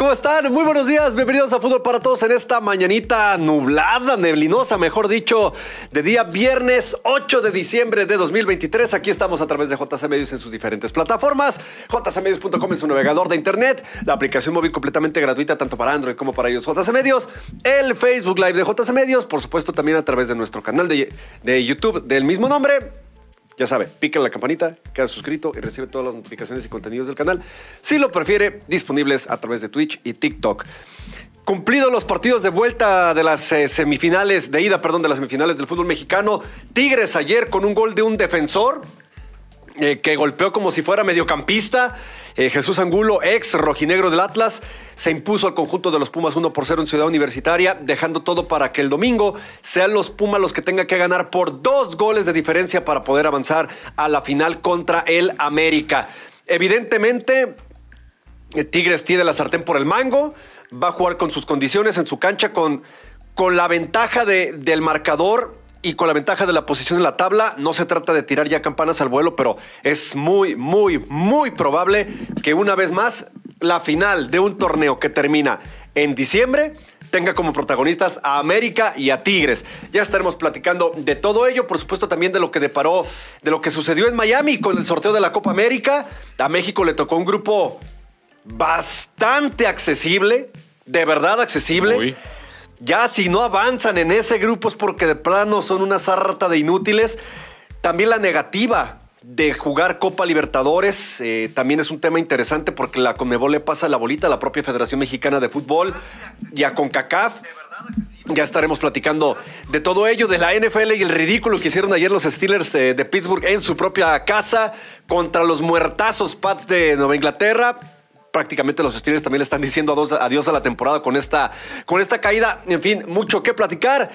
¿Cómo están? Muy buenos días, bienvenidos a Fútbol para Todos en esta mañanita nublada, neblinosa, mejor dicho, de día viernes 8 de diciembre de 2023. Aquí estamos a través de JC Medios en sus diferentes plataformas, jcmedios.com en su navegador de internet, la aplicación móvil completamente gratuita tanto para Android como para ellos JC Medios, el Facebook Live de JC Medios, por supuesto también a través de nuestro canal de, de YouTube del mismo nombre. Ya sabe, pica la campanita, queda suscrito y recibe todas las notificaciones y contenidos del canal. Si lo prefiere, disponibles a través de Twitch y TikTok. Cumplidos los partidos de vuelta de las eh, semifinales, de ida, perdón, de las semifinales del fútbol mexicano. Tigres ayer con un gol de un defensor eh, que golpeó como si fuera mediocampista. Eh, Jesús Angulo, ex rojinegro del Atlas, se impuso al conjunto de los Pumas 1 por 0 en Ciudad Universitaria, dejando todo para que el domingo sean los Pumas los que tengan que ganar por dos goles de diferencia para poder avanzar a la final contra el América. Evidentemente, eh, Tigres tiene la sartén por el mango, va a jugar con sus condiciones en su cancha, con, con la ventaja de, del marcador y con la ventaja de la posición en la tabla, no se trata de tirar ya campanas al vuelo, pero es muy, muy, muy probable que una vez más la final de un torneo que termina en diciembre tenga como protagonistas a América y a Tigres. Ya estaremos platicando de todo ello, por supuesto también de lo que deparó, de lo que sucedió en Miami con el sorteo de la Copa América. A México le tocó un grupo bastante accesible, de verdad accesible. Muy. Ya si no avanzan en ese grupo es porque de plano son una sarta de inútiles. También la negativa de jugar Copa Libertadores eh, también es un tema interesante porque la Conmebol le pasa la bolita a la propia Federación Mexicana de Fútbol y a CONCACAF. Ya estaremos platicando de todo ello, de la NFL y el ridículo que hicieron ayer los Steelers eh, de Pittsburgh en su propia casa contra los muertazos Pats de Nueva Inglaterra prácticamente los Steelers también le están diciendo adiós, a la temporada con esta, con esta caída. En fin, mucho que platicar.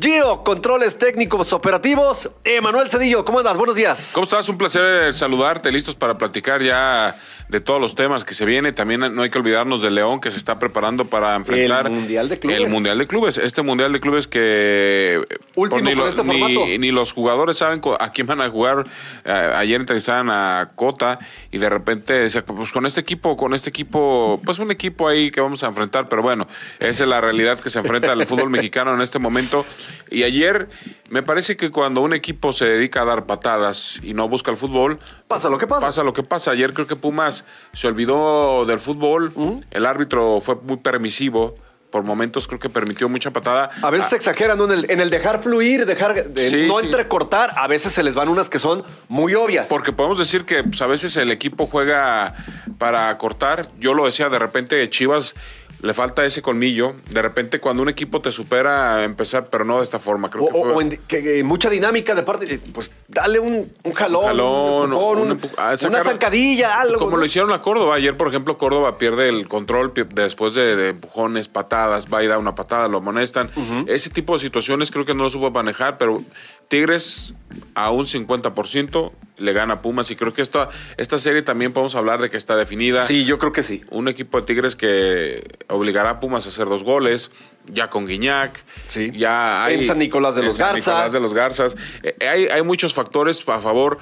Gio, controles técnicos operativos. Emanuel Cedillo, ¿cómo andas? Buenos días. ¿Cómo estás? Un placer saludarte, listos para platicar ya de todos los temas que se viene. También no hay que olvidarnos de León que se está preparando para enfrentar El Mundial de Clubes. El Mundial de Clubes. Este Mundial de Clubes que Último ni, con este ni- ni los jugadores saben a quién van a jugar. Eh, ayer entrevistaban a Cota y de repente decía, pues con este equipo, con este equipo, pues un equipo ahí que vamos a enfrentar, pero bueno, esa es la realidad que se enfrenta al fútbol mexicano en este momento. Y ayer me parece que cuando un equipo se dedica a dar patadas y no busca el fútbol, Pasa lo que pasa. pasa lo que pasa. Ayer creo que Pumas se olvidó del fútbol. El árbitro fue muy permisivo. Por momentos creo que permitió mucha patada. A veces se exageran ¿no? en, el, en el dejar fluir, dejar de Sí, no sí. entrecortar. A veces se les van unas que son muy obvias. Porque podemos decir que pues, a veces el equipo juega para cortar. Yo lo decía, de repente Chivas le falta ese colmillo. De repente cuando un equipo te supera, empezar, pero no de esta forma. Creo O, que fue... o- en- que, eh, mucha dinámica de parte, eh, pues dale un, un jalón, Un jalón, un empu- ah, una zancadilla, algo. Como ¿no? lo hicieron a Córdoba. Ayer, por ejemplo, Córdoba pierde el control después de, de empujones, patadas, va y da una patada, lo amonestan. Ese tipo de situaciones creo que no lo supo manejar, pero Tigres a un 50% le gana a Pumas y creo que esta, esta serie también podemos hablar de que está definida. Sí, yo creo que sí. Un equipo de Tigres que obligará a Pumas a hacer dos goles, ya con Guiñac. Sí. Ya hay, En San Nicolás de los San Garza. Nicolás de los Garzas. Eh, hay, hay muchos factores a favor.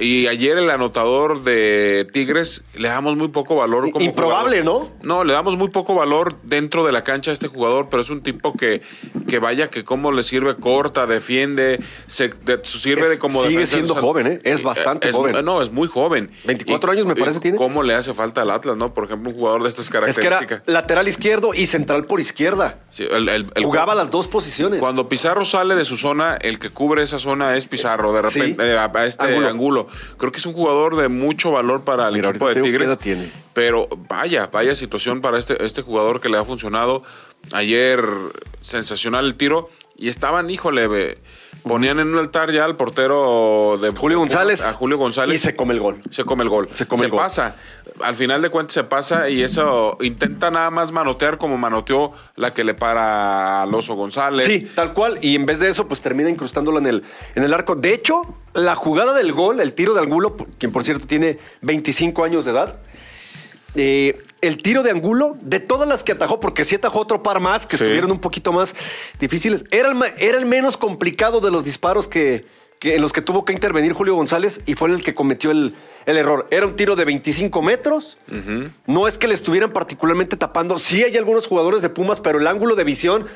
Y ayer el anotador de Tigres le damos muy poco valor como Improbable, jugador. ¿no? No, le damos muy poco valor dentro de la cancha a este jugador, pero es un tipo que, que vaya que cómo le sirve, corta, defiende, se de- sirve Es- de como sigue defensa. siendo O sea, joven, ¿eh? Es bastante es- joven. No, es muy joven. 24 años me parece tiene. ¿Cómo le hace falta al Atlas, no? Por ejemplo, un jugador de estas Es que características. era lateral izquierdo y central por izquierda. Sí, el- el- el- Jugaba las dos posiciones. Cuando Pizarro sale de su zona, el que cubre esa zona es Pizarro, de repente, eh, a, a este Angulo. Angulo. Creo que es un jugador de mucho valor para el Mira, equipo de Tigres. tiene. Pero vaya, vaya situación para este, este jugador que le ha funcionado. Ayer, sensacional el tiro. Y estaban, híjole, ponían en un altar ya al portero de Julio González. A Julio González. Y se come el gol. Se come el gol. Se come el gol. pasa. Al final de cuentas se pasa y eso intenta nada más manotear como manoteó la que le para al Oso González. Sí, tal cual. Y en vez de eso, pues termina incrustándolo en el, en el arco. De hecho, la jugada del gol, el tiro de Angulo, quien por cierto tiene 25 años de edad, eh, el tiro de Angulo, de todas las que atajó, porque sí atajó otro par más que Sí. estuvieron un poquito más difíciles, era el, ma- era el menos complicado de los disparos que, que, en los que tuvo que intervenir Julio González y fue el que cometió el, el error. Era un tiro de 25 metros. No es que le estuvieran particularmente tapando. Sí hay algunos jugadores de Pumas, pero el ángulo de visión,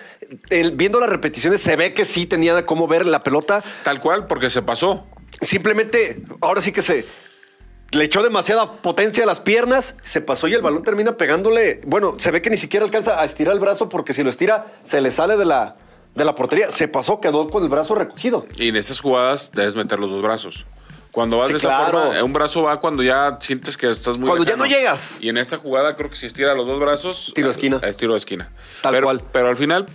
el- viendo las repeticiones, se ve que sí tenía cómo ver la pelota. Tal cual, porque se pasó. Simplemente, ahora sí que se le echó demasiada potencia a las piernas, se pasó y el balón termina pegándole. Bueno, se ve que ni siquiera alcanza a estirar el brazo porque si lo estira, se le sale de la, de la portería. Se pasó, quedó con el brazo recogido. Y en esas jugadas debes meter los dos brazos. Cuando vas Sí, de esa claro. forma, un brazo va cuando ya sientes que estás muy Cuando ya no llegas. Y en esta jugada creo que si estira los dos brazos... Tiro de esquina. Es tiro de esquina. Tal pero, cual. Pero al final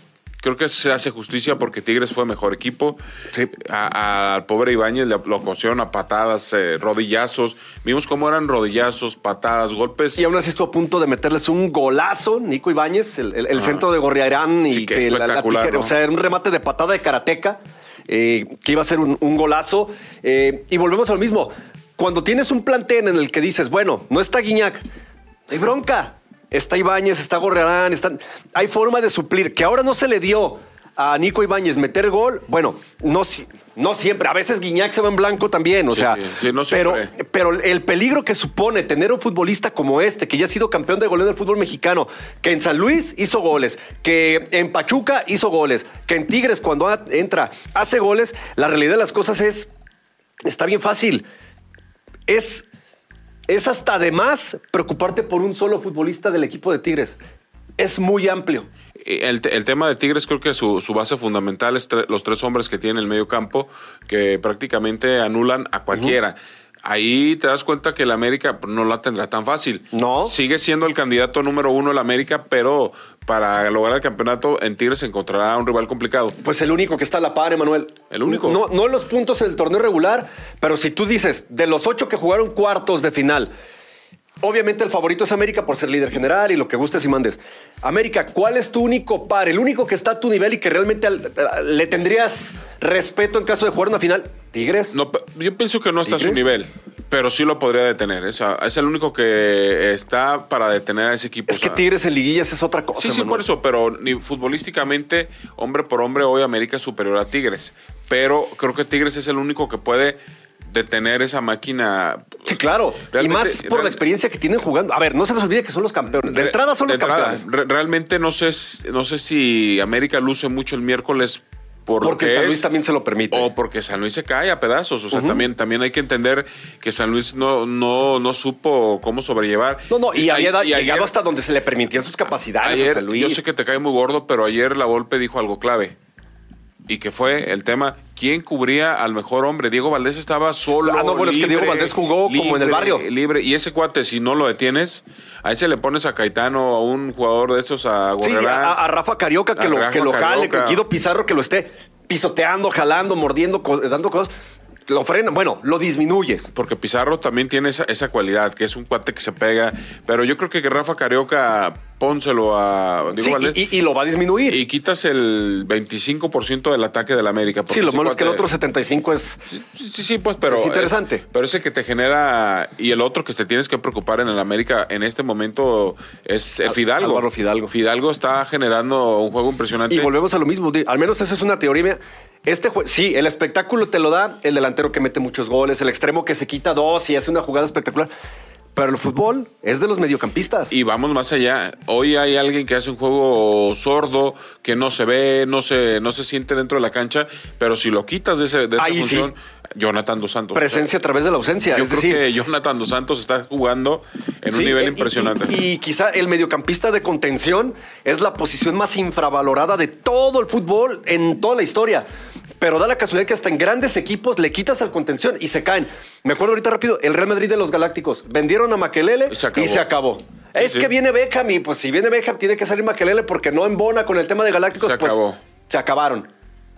creo que se hace justicia porque Tigres fue mejor equipo. Sí. A- Al pobre Ibáñez le- lo cosieron a patadas, eh, rodillazos. Vimos cómo eran rodillazos, patadas, golpes. Y aún así estuvo a punto de meterles un golazo, Nico Ibáñez, el, el- el centro de Gorriarán. Sí, y qué que la- la espectacular, tijera- ¿no? O sea, era un remate de patada de karateca, eh, que iba a ser un, un golazo. Eh, y volvemos a lo mismo. Cuando tienes un plantel en el que dices, bueno, no está Guiñac, hay bronca. Está Ibáñez, está Gorriarán, están... hay forma de suplir. Que ahora no se le dio a Nico Ibáñez meter gol. Bueno, no, no siempre. A veces Guiñac se va en blanco también. O Sí, sea, sí, sí, no pero, pero el peligro que supone tener un futbolista como este, que ya ha sido campeón de goleo del fútbol mexicano, que en San Luis hizo goles, que en Pachuca hizo goles, que en Tigres cuando entra hace goles, la realidad de las cosas es, está bien fácil. Es, es hasta de más preocuparte por un solo futbolista del equipo de Tigres. Es muy amplio. El, te- el tema de Tigres creo que su, su base fundamental es tre- los tres hombres que tiene el medio campo que prácticamente anulan a cualquiera. Ahí te das cuenta que el América no la tendrá tan fácil. No. Sigue siendo el candidato número uno el América, pero para lograr el campeonato en Tigres se encontrará un rival complicado. Pues el único que está a la par, Emanuel. El único. No, no los puntos del torneo regular, pero si tú dices, de los ocho que jugaron cuartos de final, obviamente el favorito es América por ser líder general y lo que gustes y mandes. América, ¿cuál es tu único par? El único que está a tu nivel y que realmente al- le tendrías respeto en caso de jugar una final. Tigres. No, yo pienso que no está a su nivel, pero sí lo podría detener. Es, es el único que está para detener a ese equipo. es O que Tigres en liguillas es otra cosa. Sí, sí, por eso, pero ni futbolísticamente, hombre por hombre, hoy América es superior a Tigres. Pero creo que Tigres es el único que puede detener esa máquina. Sí, claro. Y más por la experiencia que tienen jugando. A ver, no se les olvide que son los campeones. De entrada son de los entrada, campeones. re- realmente no sé, no sé si América luce mucho el miércoles por Porque San es, Luis también se lo permite. O porque San Luis se cae a pedazos. O sea, también, también hay que entender que San Luis no, no, no supo cómo sobrellevar. No, no, y había y ayer- llegado hasta donde se le permitían sus capacidades a San Luis. yo sé que te cae muy gordo, pero ayer la Volpe dijo algo clave. Y que fue el tema, ¿quién cubría al mejor hombre? Diego Valdés estaba solo. Ah, no, bueno, es que Diego Valdés jugó como en el barrio. Libre. Y ese cuate, si no lo detienes, a ese le pones a Caetano, a un jugador de esos, a Sí, Gorrerán. a, a Rafa Carioca que A lo, Rafa que lo jale, Carioca. con Guido Pizarro que lo esté pisoteando, jalando, mordiendo, dando cosas. Lo frena, bueno, lo disminuyes. Porque Pizarro también tiene esa, esa cualidad, que es un cuate que se pega. Pero yo creo que Rafa Carioca, pónselo a Diego Sí, Valdés. y, y lo va a disminuir. y quitas el 25% del ataque del América. sí, lo malo es que el otro 75 es. Sí, sí, sí, pues, pero. Es interesante. eh, pero ese que te genera. Y el otro que te tienes que preocupar en el América en este momento es eh, Al- Fidalgo. Álvaro Fidalgo. Fidalgo está generando un juego impresionante. Y volvemos a lo mismo. Al menos esa es una teoría. Este jue- sí, el espectáculo te lo da el delantero que mete muchos goles, el extremo que se quita dos y hace una jugada espectacular. Pero el fútbol es de los mediocampistas. Y vamos más allá. Hoy hay alguien que hace un juego sordo, que no se ve, no se, no se siente dentro de la cancha, pero si lo quitas de, ese, de esa Ahí sí. función, Jonathan Dos Santos. Presencia a través de la ausencia. Yo es creo decir, que Jonathan Dos Santos está jugando en un nivel y- impresionante. Y, y quizá el mediocampista de contención es la posición más infravalorada de todo el fútbol en toda la historia. Pero da la casualidad que hasta en grandes equipos le quitas al contención y se caen. Me acuerdo ahorita rápido, el Real Madrid de los Galácticos. Vendieron a Maquelele Y se acabó. y se acabó. es sí. que viene Beckham y pues si viene Beckham tiene que salir Maquelele porque no embona con el tema de Galácticos. Se pues, acabó. se acabaron.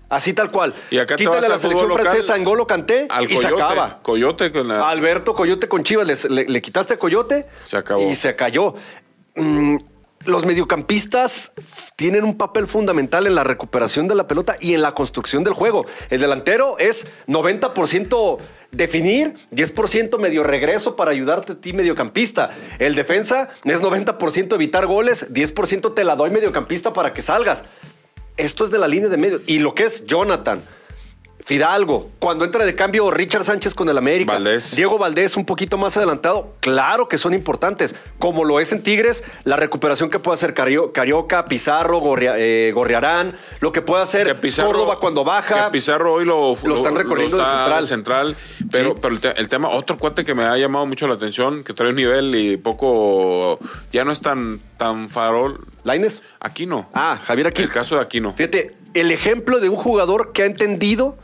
Así tal cual. Y acá te Quítale vas a la selección local, francesa Angolo Canté Al y se acaba. Coyote con la. Alberto Coyote con Chivas, les- le, le quitaste a Coyote. Se acabó. Y se cayó. Mm, los mediocampistas tienen un papel fundamental en la recuperación de la pelota y en la construcción del juego. El delantero es 90% definir, 10% medio regreso para ayudarte a ti mediocampista. El defensa es 90% evitar goles, 10% te la doy mediocampista para que salgas. Esto es de la línea de medio. Y lo que es Jonathan, Fidalgo, cuando entra de cambio Richard Sánchez con el América, Valdés. Diego Valdés un poquito más adelantado, claro que son importantes, como lo es en Tigres, la recuperación que puede hacer Cario- Carioca, Pizarro, Gorria- eh, Gorriarán, lo que puede hacer Que Pizarro- Córdoba cuando baja. que Pizarro hoy lo, Lo están recorriendo de está central. pero, Sí. pero el, te- el tema, otro cuate que me ha llamado mucho la atención, que trae un nivel y poco, ya no es tan, tan farol. ¿Laines? Aquino. Ah, Javier Aquino. El caso de Aquino. Fíjate, el ejemplo de un jugador que ha entendido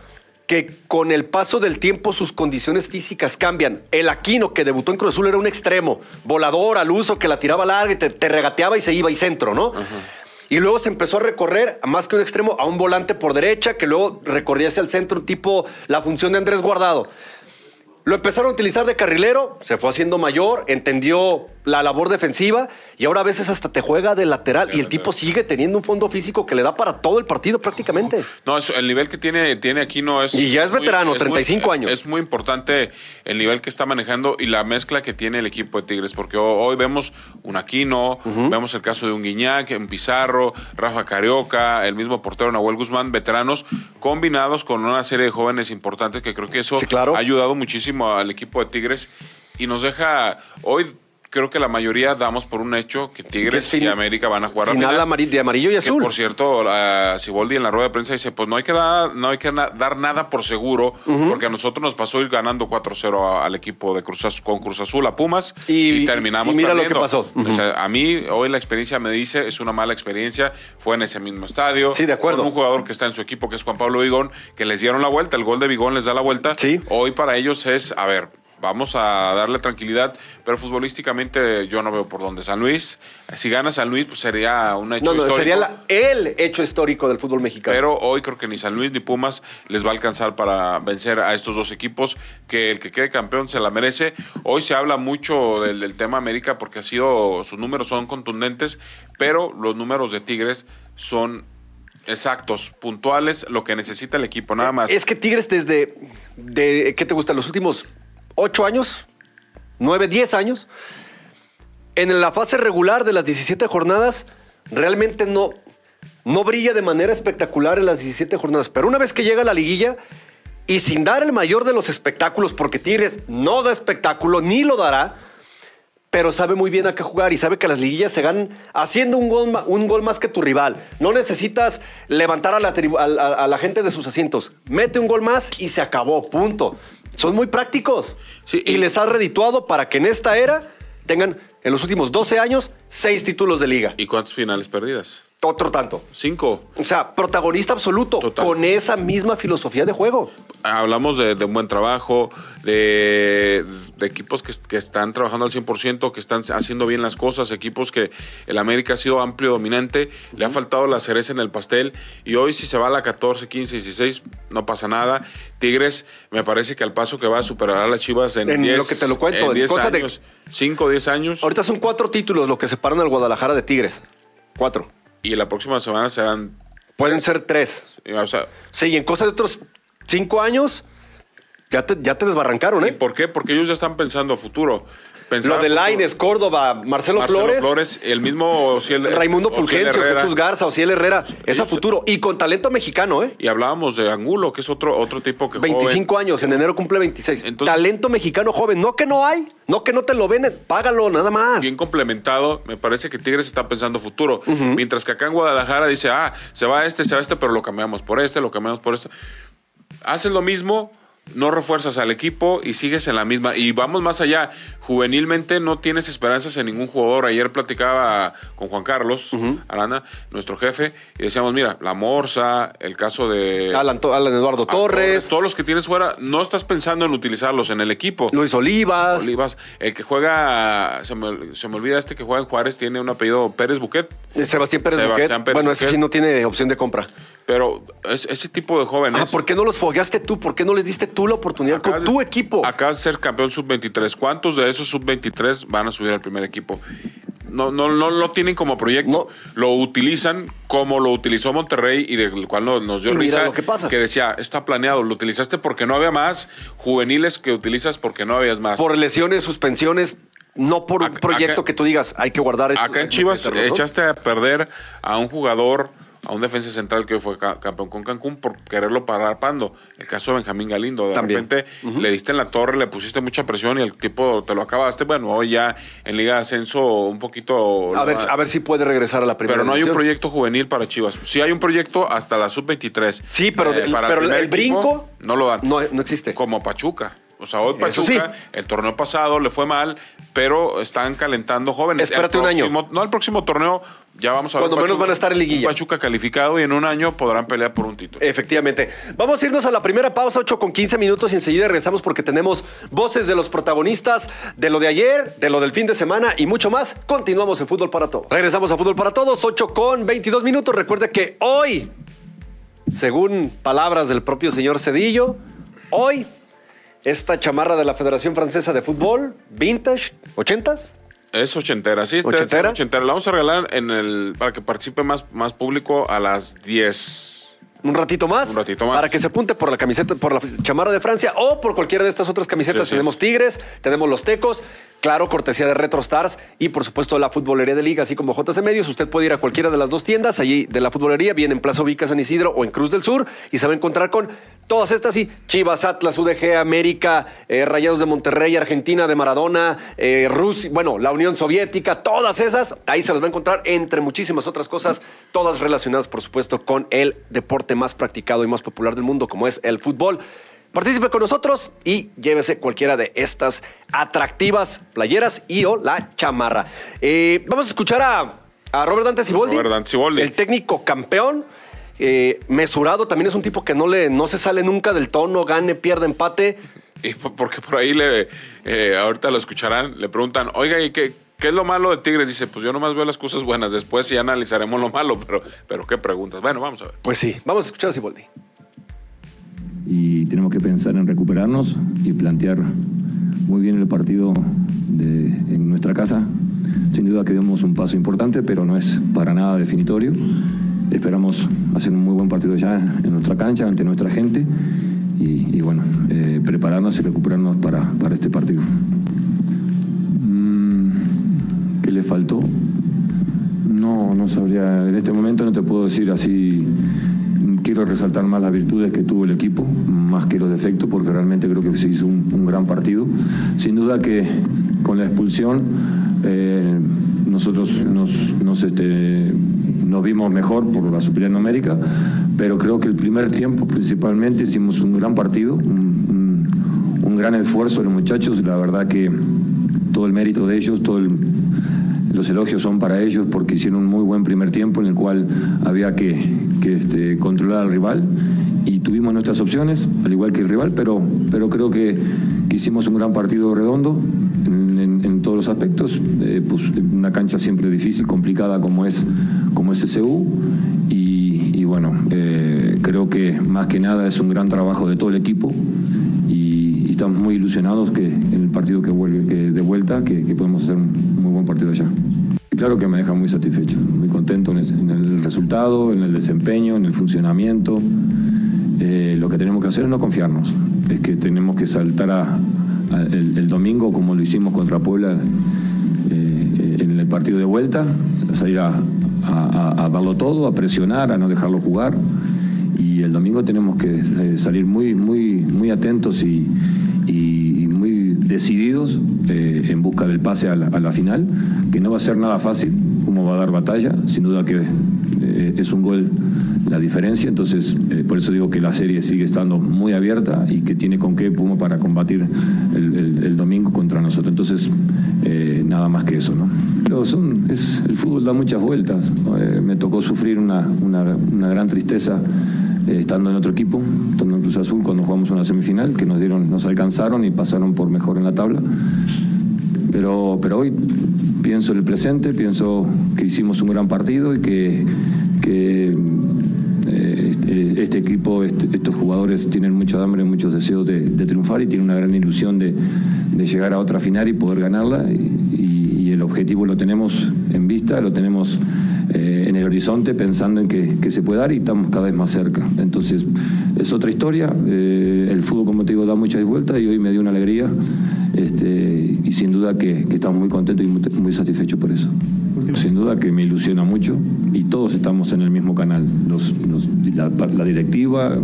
que con el paso del tiempo sus condiciones físicas cambian. El Aquino, que debutó en Cruz Azul, era un extremo, volador al uso, que la tiraba larga y te, te regateaba y se iba y centro, ¿no? Y luego se empezó a recorrer, más que un extremo, a un volante por derecha, que luego recorría hacia el centro, tipo la función de Andrés Guardado. Lo empezaron a utilizar de carrilero, se fue haciendo mayor, entendió la labor defensiva y ahora a veces hasta te juega de lateral y el tipo sigue teniendo un fondo físico que le da para todo el partido prácticamente. No, es- el nivel que tiene, tiene Aquino es. Y ya es muy- veterano, muy- 35 años. Es muy importante el nivel que está manejando y la mezcla que tiene el equipo de Tigres, porque ho- hoy vemos un Aquino, vemos el caso de un Guiñac, un Pizarro, Rafa Carioca, el mismo portero Nahuel Guzmán, veteranos combinados con una serie de jóvenes importantes que creo que eso Sí, claro. ha ayudado muchísimo al equipo de Tigres y nos deja hoy. Creo que la mayoría damos por un hecho que Tigres fin- y América van a jugar a Final de amarillo y que azul. por cierto, Siboldi en la rueda de prensa dice, pues no hay que dar, no hay que na- dar nada por seguro, porque a nosotros nos pasó ir ganando 4-0 a- al equipo de Cruz Az- con Cruz Azul a Pumas Y- y, terminamos y mira lo que perdiendo. pasó. O sea, a mí hoy la experiencia me dice, es una mala experiencia, fue en ese mismo estadio. Sí, de acuerdo. Con un jugador que está en su equipo, que es Juan Pablo Vigón, que les dieron la vuelta, el gol de Vigón les da la vuelta. Sí. Hoy para ellos es, a ver, vamos a darle tranquilidad, pero futbolísticamente yo no veo por dónde. San Luis, si gana San Luis, pues sería un hecho No, no, histórico. sería la- el hecho histórico del fútbol mexicano. Pero hoy creo que ni San Luis ni Pumas les va a alcanzar para vencer a estos dos equipos, que el que quede campeón se la merece. Hoy se habla mucho del, del tema América porque ha sido, sus números son contundentes, pero los números de Tigres son exactos, puntuales, lo que necesita el equipo, nada más. Es que Tigres desde, de, ¿qué te gusta? Los últimos ocho años, nueve, diez años, en la fase regular de las 17 jornadas, realmente no, no brilla de manera espectacular en las 17 jornadas. Pero una vez que llega a la liguilla, y sin dar el mayor de los espectáculos, porque Tigres no da espectáculo, ni lo dará, pero sabe muy bien a qué jugar y sabe que las liguillas se ganan haciendo un gol, un gol más que tu rival. No necesitas levantar a la gente de sus asientos. Mete un gol más y se acabó, punto. Son muy prácticos. Sí, y, y- les ha redituado para que en esta era tengan en los últimos 12 años seis títulos de liga. ¿Y cuántas finales perdidas? Otro tanto. Cinco. O sea, protagonista absoluto Total. con esa misma filosofía de juego. Hablamos de, de un buen trabajo, de, de equipos que, que están trabajando al 100%, que están haciendo bien las cosas, equipos que el América ha sido amplio, dominante, le ha faltado la cereza en el pastel y hoy si se va a la 14, 15, 16, no pasa nada. Tigres me parece que al paso que va a superar a las Chivas en, En 10, lo que te lo cuento, en en 10 cosa de- años, 5, 10 años Ahorita son cuatro títulos lo que separan al Guadalajara de Tigres. Cuatro. Y la próxima semana serán, Pueden ser tres. o sea, Sí, y en cosa de otros cinco años, ya te, ya te desbarrancaron, ¿y ¿eh? por qué? Porque ellos ya están pensando a futuro. Pensar Lo de. Laines, Córdoba, Marcelo, Marcelo Flores, Flores, el mismo Ociel- Raimundo Fulgencio. Jesús Garza, Ociel Herrera. Es a futuro. Y con talento mexicano, ¿eh? Y hablábamos de Angulo, que es otro, otro tipo que 25 joven. años, en enero cumple 26. Entonces- talento mexicano joven. No que no hay, no que no te lo venden, págalo, nada más. Bien complementado, me parece que Tigres está pensando futuro. Mientras que acá en Guadalajara dice, ah, se va este, se va este, pero lo cambiamos por este, lo cambiamos por este. Haces lo mismo, no refuerzas al equipo y sigues en la misma. Y vamos más allá. Juvenilmente no tienes esperanzas en ningún jugador. Ayer platicaba con Juan Carlos Arana, nuestro jefe, y decíamos, mira, la Morsa, el caso de... Alan, Alan Eduardo Torres, Todos los que tienes fuera, no estás pensando en utilizarlos en el equipo. Luis Olivas. Olivas, el que juega, se me, se me olvida este que juega en Juárez, tiene un apellido Pérez Buquet, eh, Sebastián Pérez Sebastián Buquet. Pérez bueno, ese sí no tiene opción de compra. pero es, ese tipo de jóvenes. Ah, ¿por qué no los fogueaste tú? ¿Por qué no les diste tú la oportunidad acabas con de- tu equipo? Acabas de ser campeón sub-23. ¿Cuántos de esos sub-23 van a subir al primer equipo? No, no, no lo tienen como proyecto. No. Lo utilizan como lo utilizó Monterrey y del cual nos, dio risa. lo que pasa. decía, está planeado. Lo utilizaste porque no había más. Juveniles que utilizas porque no habías más. Por lesiones, suspensiones, no por un Acá- proyecto acá- que tú digas, hay que guardar esto. Acá en que Chivas echaste a perder a un jugador a un defensa central que hoy fue campeón con Cancún por quererlo parar pando. El caso de Benjamín Galindo. De repente le diste en la torre, le pusiste mucha presión y el tipo te lo acabaste. Bueno, hoy ya en Liga de Ascenso un poquito. A ver, a ver si puede regresar a la primera. Pero no hay un proyecto juvenil para Chivas. Sí hay un proyecto hasta la sub-23. Sí, pero, eh, el, brinco. no lo dan. No, no existe. Como Pachuca. O sea, hoy Pachuca, el torneo pasado le fue mal, pero están calentando jóvenes. Espérate un año. No, el próximo torneo ya vamos a ver. Cuando menos van a estar en liguilla. Pachuca calificado y en un año podrán pelear por un título. Efectivamente. Vamos a irnos a la primera pausa, 8 con 15 minutos y enseguida regresamos porque tenemos voces de los protagonistas de lo de ayer, de lo del fin de semana y mucho más. Continuamos en Fútbol para Todos. Regresamos a Fútbol para Todos, 8 con 22 minutos. Recuerde que hoy, según palabras del propio señor Cedillo, hoy esta chamarra de la Federación Francesa de Fútbol, vintage, ¿ochentas? Es ochentera, sí. ¿Ochentera? ochentera. La vamos a regalar en el, para que participe más, más público a las 10 un ratito más. Un ratito más. Para que se apunte por la camiseta, por la chamarra de Francia o por cualquiera de estas otras camisetas. tenemos Tigres, tenemos los Tecos, claro, cortesía de Retro Stars y por supuesto la futbolería de liga, así como JC Medios. Usted puede ir a cualquiera de las dos tiendas allí de la futbolería, bien en Plaza Ubica San Isidro o en Cruz del Sur y se va a encontrar con todas estas y Chivas, Atlas, UDG, América, eh, Rayados de Monterrey, Argentina de Maradona, eh, Rusia, bueno, la Unión Soviética, todas esas, ahí se las va a encontrar entre muchísimas otras cosas, todas relacionadas por supuesto con el deporte más practicado y más popular del mundo, como es el fútbol. Participe con nosotros y llévese cualquiera de estas atractivas playeras y o la chamarra. Eh, vamos a escuchar a, Robert Dante Ciboldi, el técnico campeón. Eh, mesurado, también es un tipo que no, le, no se sale nunca del tono, gane, pierde, empate. Y porque por ahí le, eh, ahorita lo escucharán, le preguntan, oiga, ¿y qué, ¿Qué es lo malo de Tigres? Dice, pues yo nomás veo las cosas buenas, después sí analizaremos lo malo, pero, pero qué preguntas. Bueno, vamos a ver. Pues sí, vamos a escuchar a Siboldi. Y tenemos que pensar en recuperarnos y plantear muy bien el partido en nuestra casa. Sin duda que demos un paso importante, pero no es para nada definitorio. Esperamos hacer un muy buen partido ya en nuestra cancha, ante nuestra gente. Y, bueno, eh, prepararnos y recuperarnos para, para este partido le faltó? No, no sabría. En este momento no te puedo decir así. Quiero resaltar más las virtudes que tuvo el equipo, más que los defectos, porque realmente creo que se hizo un, gran partido. Sin duda que con la expulsión eh, nosotros nos, este, nos, vimos mejor por la superioridad numérica, pero creo que el primer tiempo principalmente hicimos un gran partido, un, gran esfuerzo de los muchachos, la verdad que todo el mérito de ellos, todo los elogios son para ellos porque hicieron un muy buen primer tiempo en el cual había que, este, controlar al rival y tuvimos nuestras opciones, al igual que el rival, pero, pero creo que, hicimos un gran partido redondo en, todos los aspectos. Eh, pues, una cancha siempre difícil, complicada como es, como es SU y, bueno, eh, creo que más que nada es un gran trabajo de todo el equipo y, estamos muy ilusionados que en el partido que vuelve que de vuelta que, que podemos hacer un muy buen partido allá. Claro que me deja muy satisfecho, muy contento en el, resultado, en el desempeño, en el funcionamiento. Eh, lo que tenemos que hacer es no confiarnos, es que tenemos que saltar a, el, domingo como lo hicimos contra Puebla eh, en el partido de vuelta, a salir a, darlo todo, a presionar, a no dejarlo jugar. Y el domingo tenemos que eh, salir muy, muy, muy atentos y, muy decididos en busca del pase a la final que no va a ser nada fácil, como va a dar batalla, sin duda que eh, es un gol la diferencia, entonces eh, por eso digo que la serie sigue estando muy abierta y que tiene con qué Puma para combatir el, domingo contra nosotros, entonces eh, nada más que eso, ¿no? Pero es, el fútbol da muchas vueltas, me tocó sufrir una, una, gran tristeza estando en otro equipo, estando en Cruz Azul cuando jugamos una semifinal, que nos dieron, nos alcanzaron y pasaron por mejor en la tabla. Pero, pero hoy pienso en el presente, pienso que hicimos un gran partido y que, estos jugadores tienen mucho hambre, muchos deseos de, triunfar y tienen una gran ilusión de, llegar a otra final y poder ganarla. Y, el objetivo lo tenemos en vista, lo tenemos eh, en el horizonte pensando en que, se puede dar y estamos cada vez más cerca. Entonces, es otra historia. Eh, el fútbol, como te digo, da muchas vueltas y hoy me dio una alegría. Este, y sin duda que, estamos muy contentos y muy, satisfechos por eso. Sin duda que me ilusiona mucho y todos estamos en el mismo canal, los, los- la, directiva,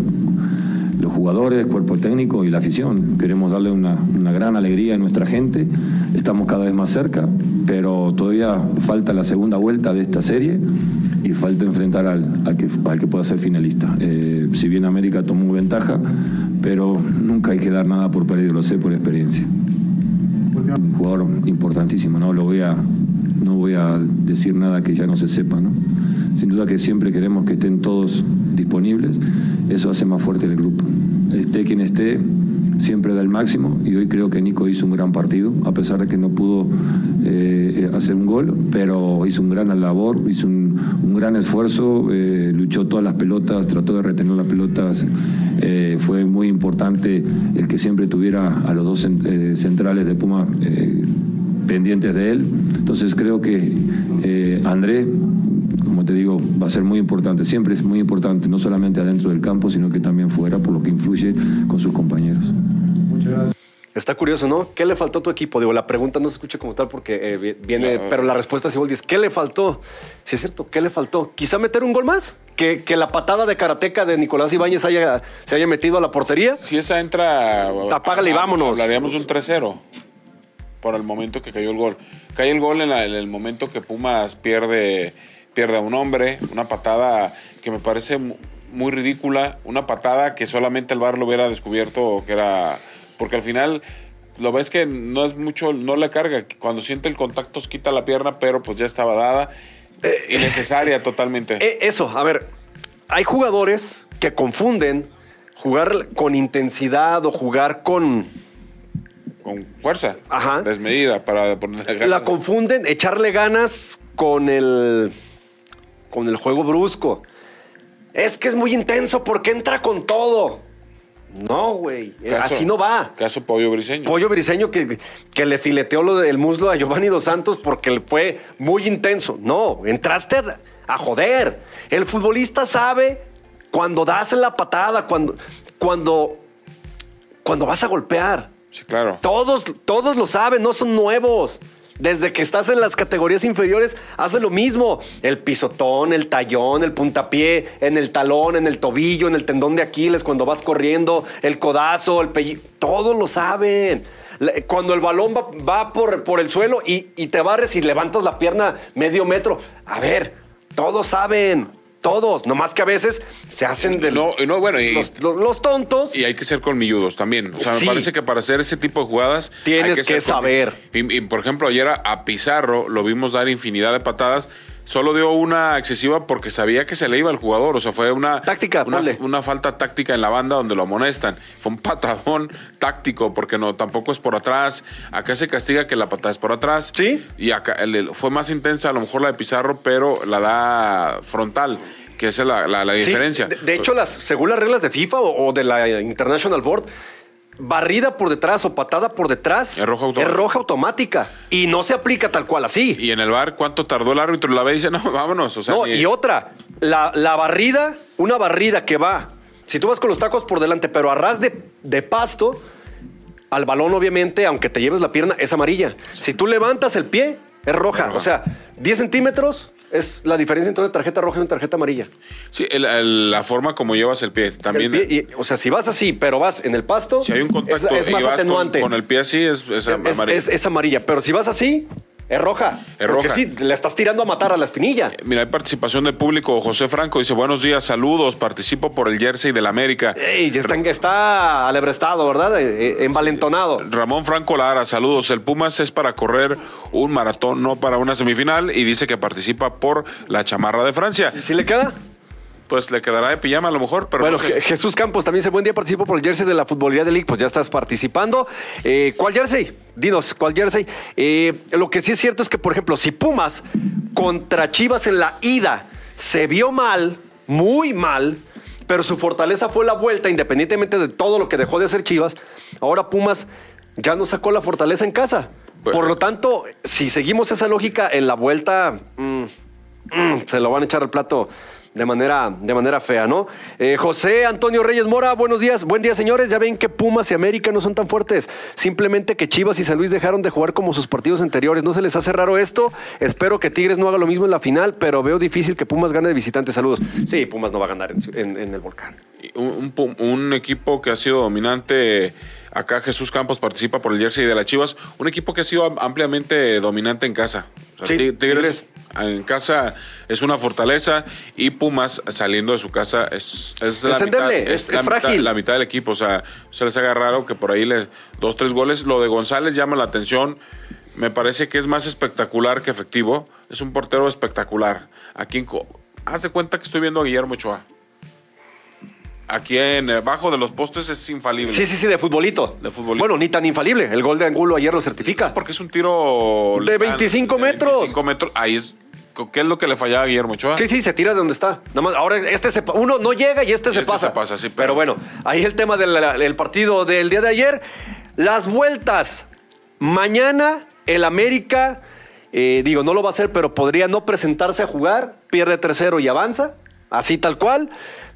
los jugadores, cuerpo técnico y la afición. Queremos darle una, gran alegría a nuestra gente, estamos cada vez más cerca, pero todavía falta la segunda vuelta de esta serie y falta enfrentar al, al que, al que pueda ser finalista. Eh, si bien América tomó ventaja, pero nunca hay que dar nada por perdido, lo sé por experiencia. Un jugador importantísimo, no lo voy a no voy a decir nada que ya no se sepa. Sin duda que siempre queremos que estén todos disponibles, eso hace más fuerte el grupo. Esté quien esté, siempre da el máximo y hoy creo que Nico hizo un gran partido, a pesar de que no pudo eh, hacer un gol, pero hizo un gran labor, hizo un, un gran esfuerzo, eh, luchó todas las pelotas, trató de retener las pelotas, eh, fue muy importante el que siempre tuviera a los dos cent- centrales de Puma pendientes de él. Entonces creo que eh, André, como te digo, va a ser muy importante. Siempre es muy importante, no solamente adentro del campo, sino que también fuera, por lo que influye con sus compañeros. Está curioso, ¿no? ¿Qué le faltó a tu equipo? Digo, la pregunta no se escucha como tal porque eh, vi- viene, pero la respuesta sí es ¿qué le faltó? Sí, es cierto, ¿qué le faltó? Quizá meter un gol más, que, que la patada de karateca de Nicolás Ibáñez haya, se haya metido a la portería. Si esa entra. Apágale y vámonos. Hablaríamos un 3-0 por el momento que cayó el gol. Cae el gol en, la- en el momento que Pumas pierde, pierde a un hombre, una patada que me parece mu- muy ridícula, una patada que solamente el VAR lo hubiera descubierto que era. Porque al final. Lo ves que no es mucho, no le carga. Cuando siente el contacto, se quita la pierna, pero pues ya estaba dada. Innecesaria totalmente. Eh, eso, a ver, hay jugadores que confunden jugar con intensidad o jugar con... con fuerza. Ajá. Desmedida para ponerle La confunden, echarle ganas con el. Con el juego brusco. Es que es muy intenso porque entra con todo. No, güey. eh, Caso- Así no va. Caso Pollo Briseño. Pollo Briseño que, que le fileteó lo del muslo a Giovanni Dos Santos porque fue muy intenso. No, entraste a, a joder. El futbolista sabe cuando das la patada, cuando, cuando, cuando vas a golpear. Sí, claro. Todos, todos lo saben, no son nuevos. Desde que estás en las categorías inferiores, hace lo mismo. El pisotón, el tallón, el puntapié, en el talón, en el tobillo, en el tendón de Aquiles, cuando vas corriendo, el codazo, el pellizo. Todos lo saben. Cuando el balón va, por el suelo y, y te barres y levantas la pierna medio metro. A ver, todos saben. Todos. Nomás que a veces se hacen de No, no, bueno, y, los, los- los tontos. y hay que ser colmilludos también. O sea, Sí. me parece que para hacer ese tipo de jugadas. Tienes hay que saber. y, por ejemplo, ayer a, a Pizarro lo vimos dar infinidad de patadas. Solo dio una excesiva porque sabía que se le iba al jugador. O sea, fue una. Táctica, una, una falta táctica en la banda donde lo amonestan. Fue un patadón táctico porque no, tampoco es por atrás. Acá se castiga que la patada es por atrás. Sí. Y acá fue más intensa a lo mejor la de Pizarro, pero la da frontal, que esa es la, la- la Sí, diferencia. De, de hecho, las, según las reglas de FIFA o, o de la International Board, barrida por detrás o patada por detrás Es roja automática. es roja automática. Y no se aplica tal cual así. Y en el bar, ¿cuánto tardó el árbitro? La ve y dice, no, vámonos. O sea, no, ni- y otra, la, la barrida, una barrida que va, si tú vas con los tacos por delante, pero a ras de, de pasto, al balón, obviamente, aunque te lleves la pierna, es amarilla. Si tú levantas el pie, es roja. roja. O sea, 10 centímetros es la diferencia entre una tarjeta roja y una tarjeta amarilla. Sí, el- el- la forma como llevas el pie. También. El pie, y- o sea, si vas así, pero vas en el pasto, si hay un contacto es, es y más vas atenuante. con el pie así, es, es, es- es amarilla. Pero si vas así, es roja. Es Porque roja. sí, le estás tirando a matar a la espinilla. Mira, hay participación del público. José Franco dice, buenos días, saludos. Participo por el jersey del América. Ey, ya está, está alebrestado, ¿verdad? Eh, eh, envalentonado. Ramón Franco Lara, saludos. El Pumas es para correr un maratón, no para una semifinal. Y dice que participa por la chamarra de Francia. ¿Sí le queda? Pues le quedará de pijama a lo mejor, pero bueno, no sé. Jesús Campos también dice, buen día, participo por el jersey de la Futbolía de League. Pues ya estás participando. Eh, ¿Cuál jersey? Dinos, ¿cuál jersey? Eh, lo que sí es cierto es que, por ejemplo, si Pumas contra Chivas en la ida se vio mal, muy mal, pero su fortaleza fue la vuelta, independientemente de todo lo que dejó de hacer Chivas, ahora Pumas ya no sacó la fortaleza en casa. Bueno. Por lo tanto, si seguimos esa lógica en la vuelta, mm, mm, se lo van a echar al plato de manera, de manera fea, ¿no? Eh, José Antonio Reyes Mora, buenos días. Buen día, señores. Ya ven que Pumas y América no son tan fuertes. Simplemente que Chivas y San Luis dejaron de jugar como sus partidos anteriores. ¿No se les hace raro esto? Espero que Tigres no haga lo mismo en la final, pero veo difícil que Pumas gane de visitante. Saludos. Sí, Pumas no va a ganar en, el volcán. Un, un- equipo que ha sido dominante. Acá Jesús Campos participa por el jersey de las Chivas. Un equipo que ha sido am- ampliamente dominante en casa. O sea, Sí, Tigres en casa es una fortaleza y Pumas saliendo de su casa es, es, la mitad, es- la es mitad- frágil. la mitad del equipo. O sea, se les haga raro que por ahí le dos, tres goles. Lo de González llama la atención. Me parece que es más espectacular que efectivo. Es un portero espectacular. Aquí de cuenta que estoy viendo a Guillermo Ochoa. Aquí en el bajo de los postes es infalible. Sí, sí, sí, de futbolito. De futbolito. Bueno, ni tan infalible. El gol de Angulo ayer lo certifica. Porque es un tiro De letal, 25 de metros. 25 metros. Ahí es. ¿Qué es lo que le fallaba a Guillermo Ochoa? Sí, sí, se tira de donde está. Nada más, ahora este se, uno no llega y este Y se este pasa. se pasa, sí, pero... pero- bueno, ahí el tema del el partido del día de ayer. Las vueltas. Mañana el América, eh, digo, no lo va a hacer, pero podría no presentarse a jugar, pierde 3-0 y avanza, así tal cual.